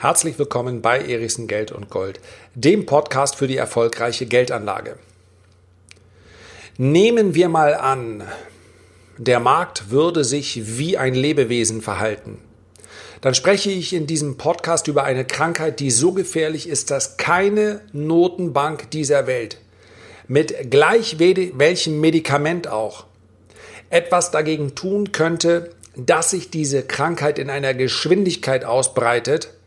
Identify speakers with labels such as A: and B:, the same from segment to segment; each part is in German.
A: Herzlich willkommen bei Erichsen Geld und Gold, dem Podcast für die erfolgreiche Geldanlage. Nehmen wir mal an, der Markt würde sich wie ein Lebewesen verhalten. Dann spreche ich in diesem Podcast über eine Krankheit, die so gefährlich ist, dass keine Notenbank dieser Welt mit gleich welchem Medikament auch etwas dagegen tun könnte, dass sich diese Krankheit in einer Geschwindigkeit ausbreitet,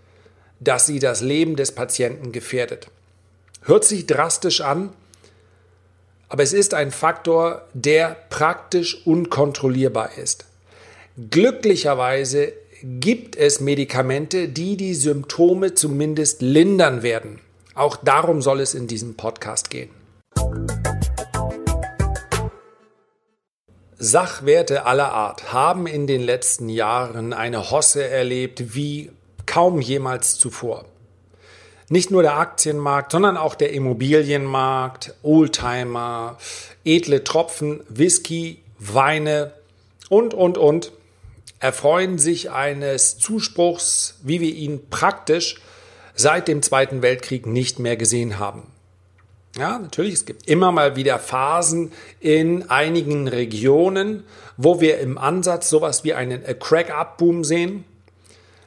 A: dass sie das Leben des Patienten gefährdet. Hört sich drastisch an, aber es ist ein Faktor, der praktisch unkontrollierbar ist. Glücklicherweise gibt es Medikamente, die die Symptome zumindest lindern werden. Auch darum soll es in diesem Podcast gehen. Sachwerte aller Art haben in den letzten Jahren eine Hosse erlebt wie kaum jemals zuvor. Nicht nur der Aktienmarkt, sondern auch der Immobilienmarkt, Oldtimer, edle Tropfen, Whisky, Weine und, und, und erfreuen sich eines Zuspruchs, wie wir ihn praktisch seit dem Zweiten Weltkrieg nicht mehr gesehen haben. Ja, natürlich, es gibt immer mal wieder Phasen in einigen Regionen, wo wir im Ansatz sowas wie einen Crack-Up-Boom sehen.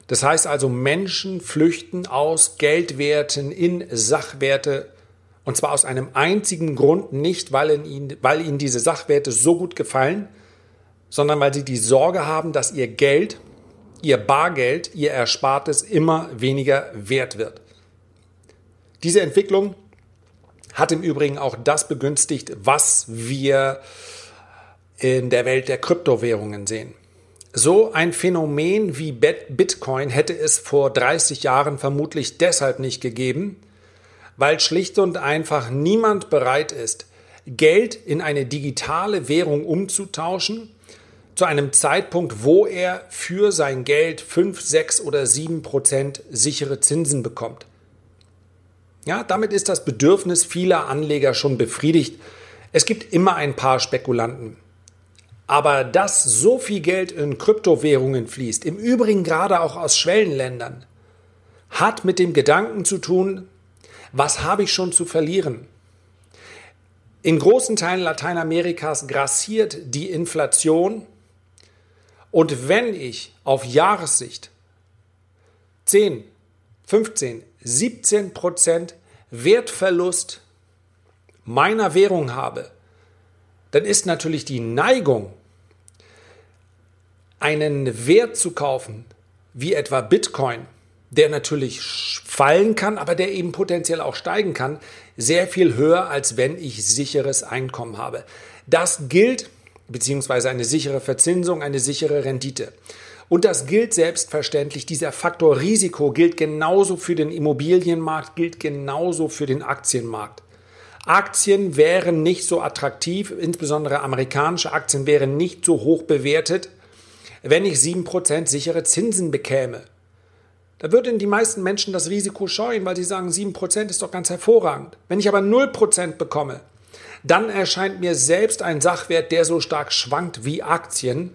A: Das heißt also, Menschen flüchten aus Geldwerten in Sachwerte und zwar aus einem einzigen Grund, nicht weil ihnen, weil ihnen diese Sachwerte so gut gefallen, sondern weil sie die Sorge haben, dass ihr Geld, ihr Bargeld, ihr Erspartes immer weniger wert wird. Diese Entwicklung hat im Übrigen auch das begünstigt, was wir in der Welt der Kryptowährungen sehen. So ein Phänomen wie Bitcoin hätte es vor 30 Jahren vermutlich deshalb nicht gegeben, weil schlicht und einfach niemand bereit ist, Geld in eine digitale Währung umzutauschen, zu einem Zeitpunkt, wo er für sein Geld 5, 6 oder 7 Prozent sichere Zinsen bekommt. Ja, damit ist das Bedürfnis vieler Anleger schon befriedigt. Es gibt immer ein paar Spekulanten. Aber dass so viel Geld in Kryptowährungen fließt, im Übrigen gerade auch aus Schwellenländern, hat mit dem Gedanken zu tun, was habe ich schon zu verlieren? In großen Teilen Lateinamerikas grassiert die Inflation und wenn ich auf Jahressicht 10, 15, 17 Prozent Wertverlust meiner Währung habe, dann ist natürlich die Neigung, einen Wert zu kaufen, wie etwa Bitcoin, der natürlich fallen kann, aber der eben potenziell auch steigen kann, sehr viel höher, als wenn ich sicheres Einkommen habe. Das gilt, beziehungsweise eine sichere Verzinsung, eine sichere Rendite. Und das gilt selbstverständlich, dieser Faktor Risiko gilt genauso für den Immobilienmarkt, gilt genauso für den Aktienmarkt. Aktien wären nicht so attraktiv, insbesondere amerikanische Aktien wären nicht so hoch bewertet, wenn ich 7% sichere Zinsen bekäme. Da würden die meisten Menschen das Risiko scheuen, weil sie sagen, 7% ist doch ganz hervorragend. Wenn ich aber 0% bekomme, dann erscheint mir selbst ein Sachwert, der so stark schwankt wie Aktien,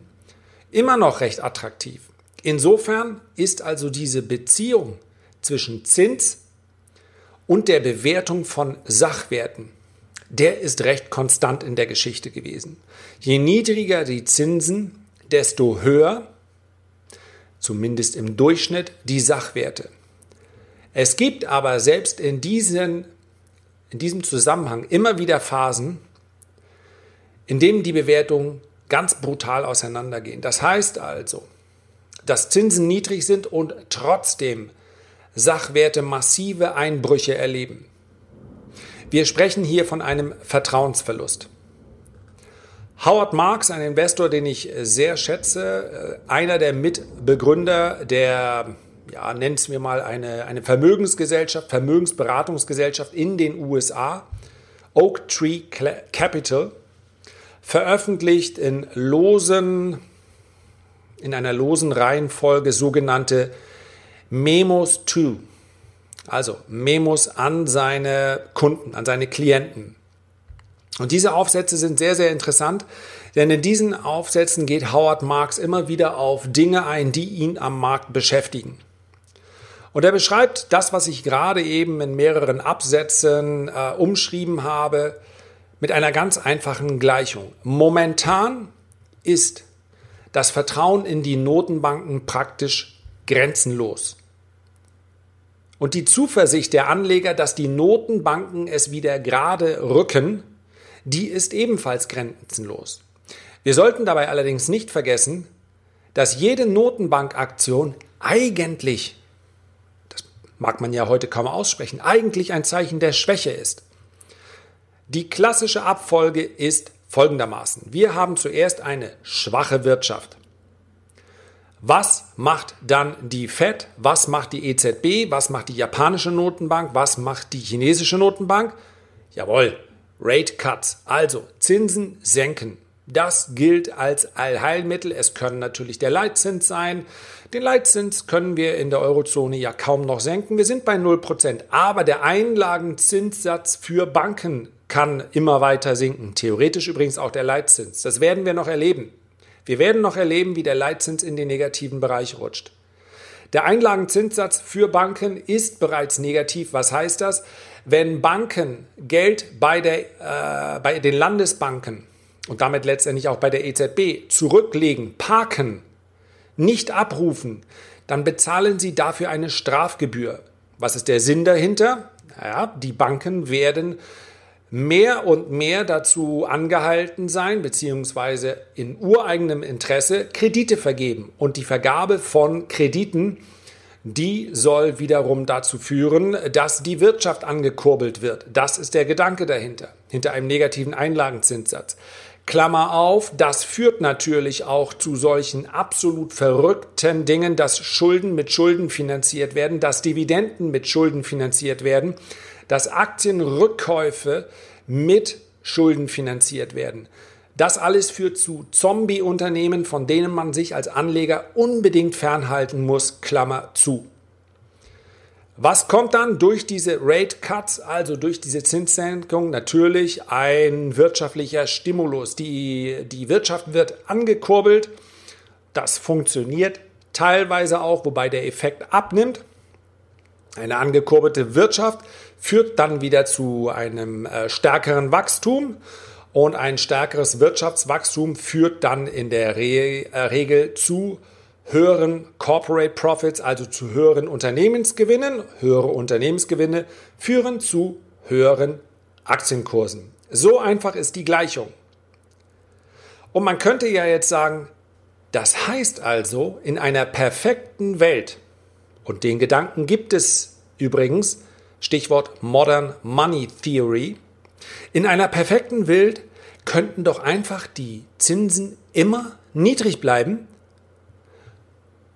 A: immer noch recht attraktiv. Insofern ist also diese Beziehung zwischen Zins und der Bewertung von Sachwerten, der ist recht konstant in der Geschichte gewesen. Je niedriger die Zinsen, desto höher, zumindest im Durchschnitt, die Sachwerte. Es gibt aber selbst in, diesen, in diesem Zusammenhang immer wieder Phasen, in denen die Bewertungen ganz brutal auseinandergehen. Das heißt also, dass Zinsen niedrig sind und trotzdem Sachwerte massive Einbrüche erleben. Wir sprechen hier von einem Vertrauensverlust. Howard Marks, ein Investor, den ich sehr schätze, äh, einer der Mitbegründer der, ja, nennen es mir mal eine, eine Vermögensgesellschaft, Vermögensberatungsgesellschaft in den USA, Oak Tree Capital, veröffentlicht in losen, in einer losen Reihenfolge sogenannte Memos to, also Memos an seine Kunden, an seine Klienten. Und diese Aufsätze sind sehr, sehr interessant, denn in diesen Aufsätzen geht Howard Marks immer wieder auf Dinge ein, die ihn am Markt beschäftigen. Und er beschreibt das, was ich gerade eben in mehreren Absätzen äh, umschrieben habe, mit einer ganz einfachen Gleichung. Momentan ist das Vertrauen in die Notenbanken praktisch grenzenlos. Und die Zuversicht der Anleger, dass die Notenbanken es wieder gerade rücken, die ist ebenfalls grenzenlos. Wir sollten dabei allerdings nicht vergessen, dass jede Notenbankaktion eigentlich, das mag man ja heute kaum aussprechen, eigentlich ein Zeichen der Schwäche ist. Die klassische Abfolge ist folgendermaßen. Wir haben zuerst eine schwache Wirtschaft. Was macht dann die Fed? Was macht die EZB? Was macht die japanische Notenbank? Was macht die chinesische Notenbank? Jawohl, Rate Cuts, also Zinsen senken. Das gilt als Allheilmittel. Es können natürlich der Leitzins sein. Den Leitzins können wir in der Eurozone ja kaum noch senken. Wir sind bei 0%. Aber der Einlagenzinssatz für Banken kann immer weiter sinken. Theoretisch übrigens auch der Leitzins. Das werden wir noch erleben. Wir werden noch erleben, wie der Leitzins in den negativen Bereich rutscht. Der Einlagenzinssatz für Banken ist bereits negativ. Was heißt das? Wenn Banken Geld bei, der, äh, bei den Landesbanken und damit letztendlich auch bei der EZB zurücklegen, parken, nicht abrufen, dann bezahlen sie dafür eine Strafgebühr. Was ist der Sinn dahinter? Naja, die Banken werden mehr und mehr dazu angehalten sein, beziehungsweise in ureigenem Interesse Kredite vergeben. Und die Vergabe von Krediten, die soll wiederum dazu führen, dass die Wirtschaft angekurbelt wird. Das ist der Gedanke dahinter, hinter einem negativen Einlagenzinssatz. Klammer auf, das führt natürlich auch zu solchen absolut verrückten Dingen, dass Schulden mit Schulden finanziert werden, dass Dividenden mit Schulden finanziert werden dass Aktienrückkäufe mit Schulden finanziert werden. Das alles führt zu Zombie-Unternehmen, von denen man sich als Anleger unbedingt fernhalten muss, Klammer zu. Was kommt dann durch diese Rate Cuts, also durch diese Zinssenkung? Natürlich ein wirtschaftlicher Stimulus. Die, die Wirtschaft wird angekurbelt. Das funktioniert teilweise auch, wobei der Effekt abnimmt. Eine angekurbelte Wirtschaft führt dann wieder zu einem äh, stärkeren Wachstum und ein stärkeres Wirtschaftswachstum führt dann in der Re äh, Regel zu höheren Corporate Profits, also zu höheren Unternehmensgewinnen. Höhere Unternehmensgewinne führen zu höheren Aktienkursen. So einfach ist die Gleichung. Und man könnte ja jetzt sagen, das heißt also, in einer perfekten Welt, und den Gedanken gibt es übrigens, Stichwort Modern Money Theory. In einer perfekten Welt könnten doch einfach die Zinsen immer niedrig bleiben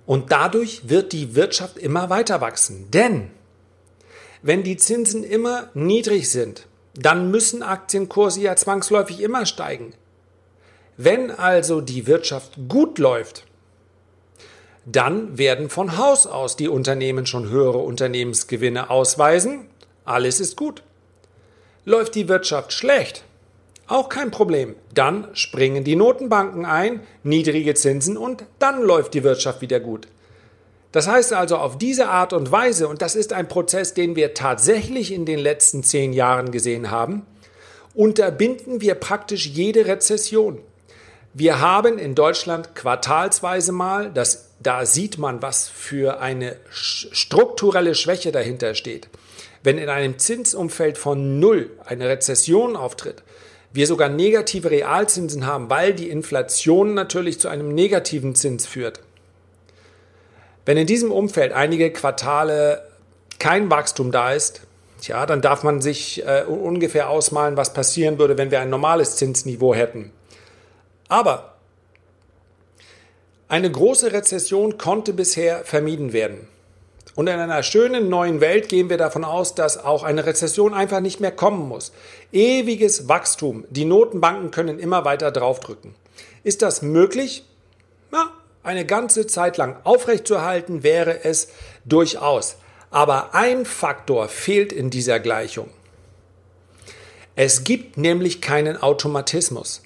A: und dadurch wird die Wirtschaft immer weiter wachsen. Denn wenn die Zinsen immer niedrig sind, dann müssen Aktienkurse ja zwangsläufig immer steigen. Wenn also die Wirtschaft gut läuft, dann werden von Haus aus die Unternehmen schon höhere Unternehmensgewinne ausweisen. Alles ist gut. Läuft die Wirtschaft schlecht? Auch kein Problem. Dann springen die Notenbanken ein, niedrige Zinsen und dann läuft die Wirtschaft wieder gut. Das heißt also auf diese Art und Weise, und das ist ein Prozess, den wir tatsächlich in den letzten zehn Jahren gesehen haben, unterbinden wir praktisch jede Rezession. Wir haben in Deutschland quartalsweise mal, das, da sieht man, was für eine strukturelle Schwäche dahinter steht. Wenn in einem Zinsumfeld von Null eine Rezession auftritt, wir sogar negative Realzinsen haben, weil die Inflation natürlich zu einem negativen Zins führt. Wenn in diesem Umfeld einige Quartale kein Wachstum da ist, tja, dann darf man sich äh, ungefähr ausmalen, was passieren würde, wenn wir ein normales Zinsniveau hätten. Aber eine große Rezession konnte bisher vermieden werden. Und in einer schönen neuen Welt gehen wir davon aus, dass auch eine Rezession einfach nicht mehr kommen muss. Ewiges Wachstum. Die Notenbanken können immer weiter draufdrücken. Ist das möglich? Na, eine ganze Zeit lang aufrechtzuerhalten wäre es durchaus. Aber ein Faktor fehlt in dieser Gleichung. Es gibt nämlich keinen Automatismus.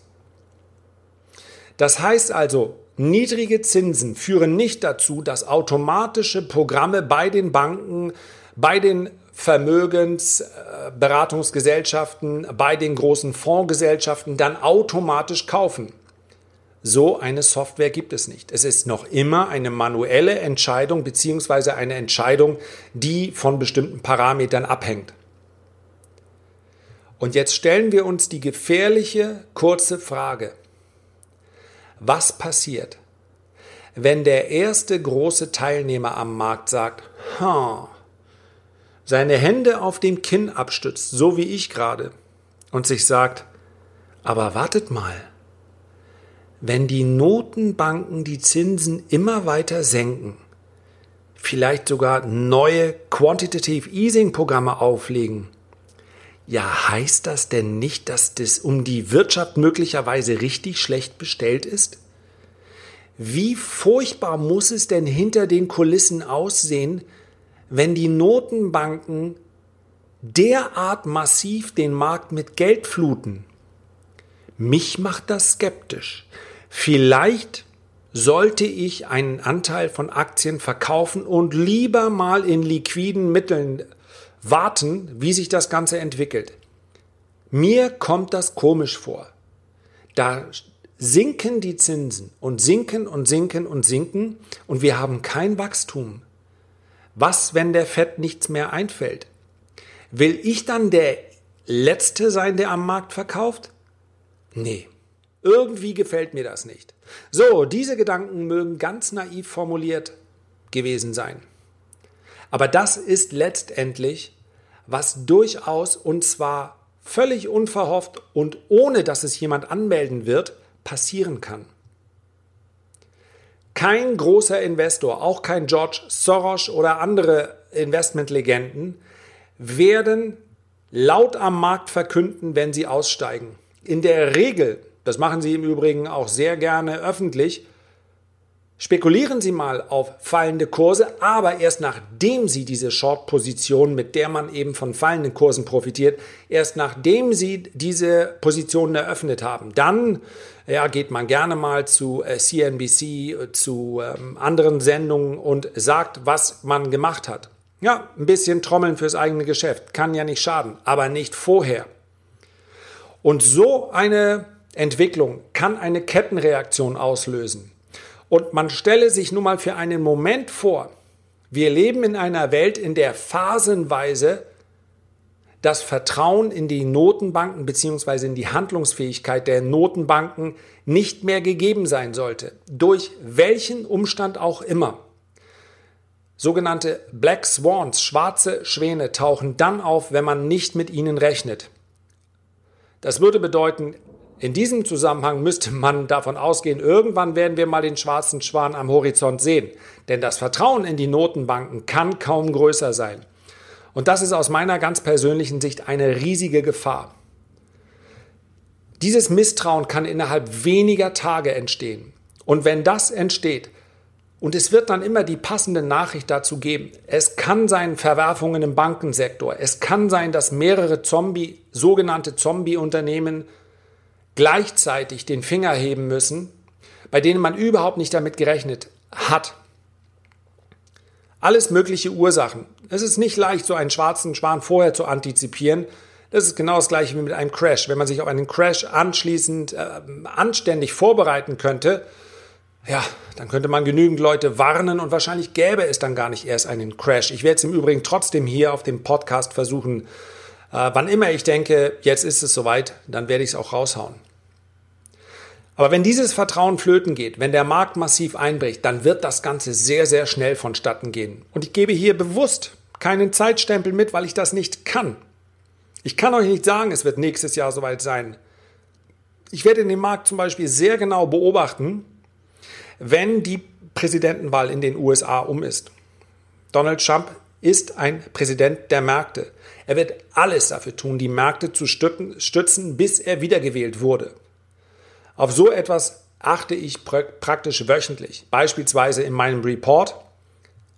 A: Das heißt also, niedrige Zinsen führen nicht dazu, dass automatische Programme bei den Banken, bei den Vermögensberatungsgesellschaften, bei den großen Fondsgesellschaften dann automatisch kaufen. So eine Software gibt es nicht. Es ist noch immer eine manuelle Entscheidung beziehungsweise eine Entscheidung, die von bestimmten Parametern abhängt. Und jetzt stellen wir uns die gefährliche kurze Frage. Was passiert, wenn der erste große Teilnehmer am Markt sagt, ha, seine Hände auf dem Kinn abstützt, so wie ich gerade, und sich sagt, aber wartet mal, wenn die Notenbanken die Zinsen immer weiter senken, vielleicht sogar neue Quantitative Easing Programme auflegen, ja, heißt das denn nicht, dass das um die Wirtschaft möglicherweise richtig schlecht bestellt ist? Wie furchtbar muss es denn hinter den Kulissen aussehen, wenn die Notenbanken derart massiv den Markt mit Geld fluten? Mich macht das skeptisch. Vielleicht sollte ich einen Anteil von Aktien verkaufen und lieber mal in liquiden Mitteln warten, wie sich das Ganze entwickelt. Mir kommt das komisch vor. Da sinken die Zinsen und sinken und sinken und sinken und wir haben kein Wachstum. Was, wenn der Fett nichts mehr einfällt? Will ich dann der Letzte sein, der am Markt verkauft? Nee. Irgendwie gefällt mir das nicht. So, diese Gedanken mögen ganz naiv formuliert gewesen sein. Aber das ist letztendlich, was durchaus und zwar völlig unverhofft und ohne dass es jemand anmelden wird, passieren kann. Kein großer Investor, auch kein George Soros oder andere Investmentlegenden, werden laut am Markt verkünden, wenn sie aussteigen. In der Regel das machen Sie im Übrigen auch sehr gerne öffentlich, spekulieren Sie mal auf fallende Kurse, aber erst nachdem Sie diese Short-Position, mit der man eben von fallenden Kursen profitiert, erst nachdem Sie diese Positionen eröffnet haben, dann ja, geht man gerne mal zu CNBC, äh, zu ähm, anderen Sendungen und sagt, was man gemacht hat. Ja, ein bisschen trommeln fürs eigene Geschäft, kann ja nicht schaden, aber nicht vorher. Und so eine Entwicklung kann eine Kettenreaktion auslösen. Und man stelle sich nun mal für einen Moment vor, wir leben in einer Welt, in der phasenweise das Vertrauen in die Notenbanken bzw. in die Handlungsfähigkeit der Notenbanken nicht mehr gegeben sein sollte. Durch welchen Umstand auch immer. Sogenannte Black Swans, schwarze Schwäne, tauchen dann auf, wenn man nicht mit ihnen rechnet. Das würde bedeuten, in diesem Zusammenhang müsste man davon ausgehen, irgendwann werden wir mal den schwarzen Schwan am Horizont sehen. Denn das Vertrauen in die Notenbanken kann kaum größer sein. Und das ist aus meiner ganz persönlichen Sicht eine riesige Gefahr. Dieses Misstrauen kann innerhalb weniger Tage entstehen. Und wenn das entsteht, und es wird dann immer die passende Nachricht dazu geben. Es kann sein Verwerfungen im Bankensektor. Es kann sein, dass mehrere Zombie, sogenannte Zombie-Unternehmen gleichzeitig den Finger heben müssen, bei denen man überhaupt nicht damit gerechnet hat. Alles mögliche Ursachen. Es ist nicht leicht, so einen schwarzen Schwan vorher zu antizipieren. Das ist genau das gleiche wie mit einem Crash. Wenn man sich auf einen Crash anschließend äh, anständig vorbereiten könnte, ja, dann könnte man genügend Leute warnen und wahrscheinlich gäbe es dann gar nicht erst einen Crash. Ich werde es im Übrigen trotzdem hier auf dem Podcast versuchen. Äh, wann immer ich denke, jetzt ist es soweit, dann werde ich es auch raushauen. Aber wenn dieses Vertrauen flöten geht, wenn der Markt massiv einbricht, dann wird das Ganze sehr, sehr schnell vonstatten gehen. Und ich gebe hier bewusst keinen Zeitstempel mit, weil ich das nicht kann. Ich kann euch nicht sagen, es wird nächstes Jahr soweit sein. Ich werde den Markt zum Beispiel sehr genau beobachten, wenn die Präsidentenwahl in den USA um ist. Donald Trump ist ein Präsident der Märkte. Er wird alles dafür tun, die Märkte zu stützen, bis er wiedergewählt wurde. Auf so etwas achte ich praktisch wöchentlich, beispielsweise in meinem Report.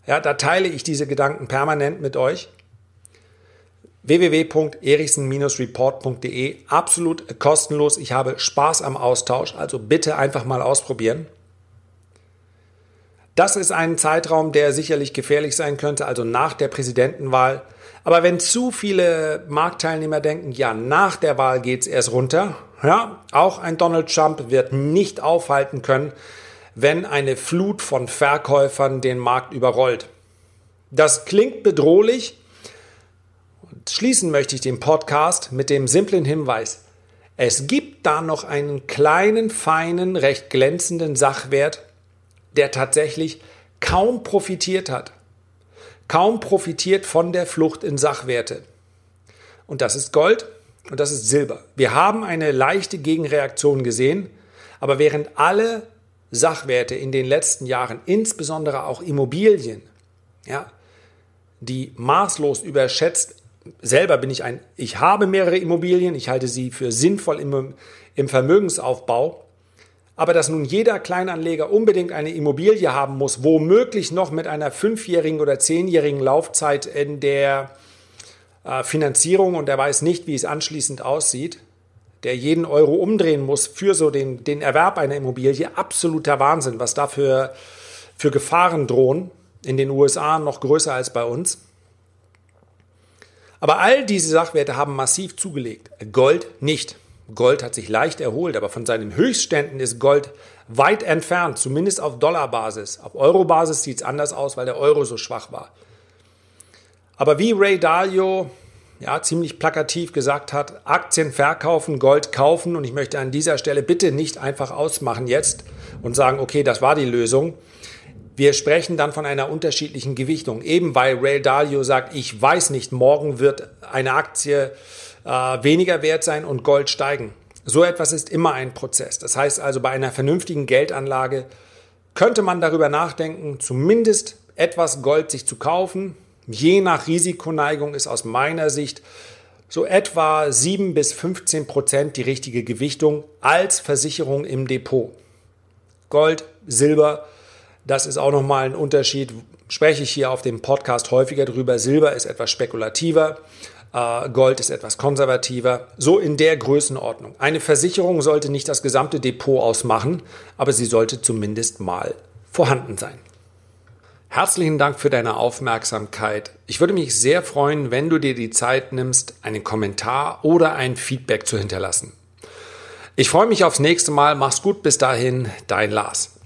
A: Ja, da teile ich diese Gedanken permanent mit euch. www.erichsen-report.de, absolut kostenlos. Ich habe Spaß am Austausch, also bitte einfach mal ausprobieren. Das ist ein Zeitraum, der sicherlich gefährlich sein könnte, also nach der Präsidentenwahl. Aber wenn zu viele Marktteilnehmer denken, ja, nach der Wahl geht's erst runter, ja, auch ein Donald Trump wird nicht aufhalten können, wenn eine Flut von Verkäufern den Markt überrollt. Das klingt bedrohlich. Und schließen möchte ich den Podcast mit dem simplen Hinweis. Es gibt da noch einen kleinen, feinen, recht glänzenden Sachwert, der tatsächlich kaum profitiert hat. Kaum profitiert von der Flucht in Sachwerte. Und das ist Gold und das ist Silber. Wir haben eine leichte Gegenreaktion gesehen, aber während alle Sachwerte in den letzten Jahren, insbesondere auch Immobilien, ja, die maßlos überschätzt. Selber bin ich ein, ich habe mehrere Immobilien, ich halte sie für sinnvoll im, im Vermögensaufbau. Aber dass nun jeder Kleinanleger unbedingt eine Immobilie haben muss, womöglich noch mit einer fünfjährigen oder zehnjährigen Laufzeit in der Finanzierung und er weiß nicht, wie es anschließend aussieht, der jeden Euro umdrehen muss für so den, den Erwerb einer Immobilie, absoluter Wahnsinn, was da für, für Gefahren drohen in den USA noch größer als bei uns. Aber all diese Sachwerte haben massiv zugelegt. Gold nicht. Gold hat sich leicht erholt, aber von seinen Höchstständen ist Gold weit entfernt, zumindest auf Dollarbasis. Auf Eurobasis sieht es anders aus, weil der Euro so schwach war. Aber wie Ray Dalio ja, ziemlich plakativ gesagt hat, Aktien verkaufen, Gold kaufen und ich möchte an dieser Stelle bitte nicht einfach ausmachen jetzt und sagen, okay, das war die Lösung, wir sprechen dann von einer unterschiedlichen Gewichtung. Eben weil Ray Dalio sagt, ich weiß nicht, morgen wird eine Aktie äh, weniger wert sein und Gold steigen. So etwas ist immer ein Prozess. Das heißt also, bei einer vernünftigen Geldanlage könnte man darüber nachdenken, zumindest etwas Gold sich zu kaufen. Je nach Risikoneigung ist aus meiner Sicht so etwa 7 bis 15 Prozent die richtige Gewichtung als Versicherung im Depot. Gold, Silber, das ist auch nochmal ein Unterschied. Spreche ich hier auf dem Podcast häufiger drüber. Silber ist etwas spekulativer. Äh, Gold ist etwas konservativer. So in der Größenordnung. Eine Versicherung sollte nicht das gesamte Depot ausmachen, aber sie sollte zumindest mal vorhanden sein. Herzlichen Dank für deine Aufmerksamkeit. Ich würde mich sehr freuen, wenn du dir die Zeit nimmst, einen Kommentar oder ein Feedback zu hinterlassen. Ich freue mich aufs nächste Mal. Mach's gut bis dahin, dein Lars.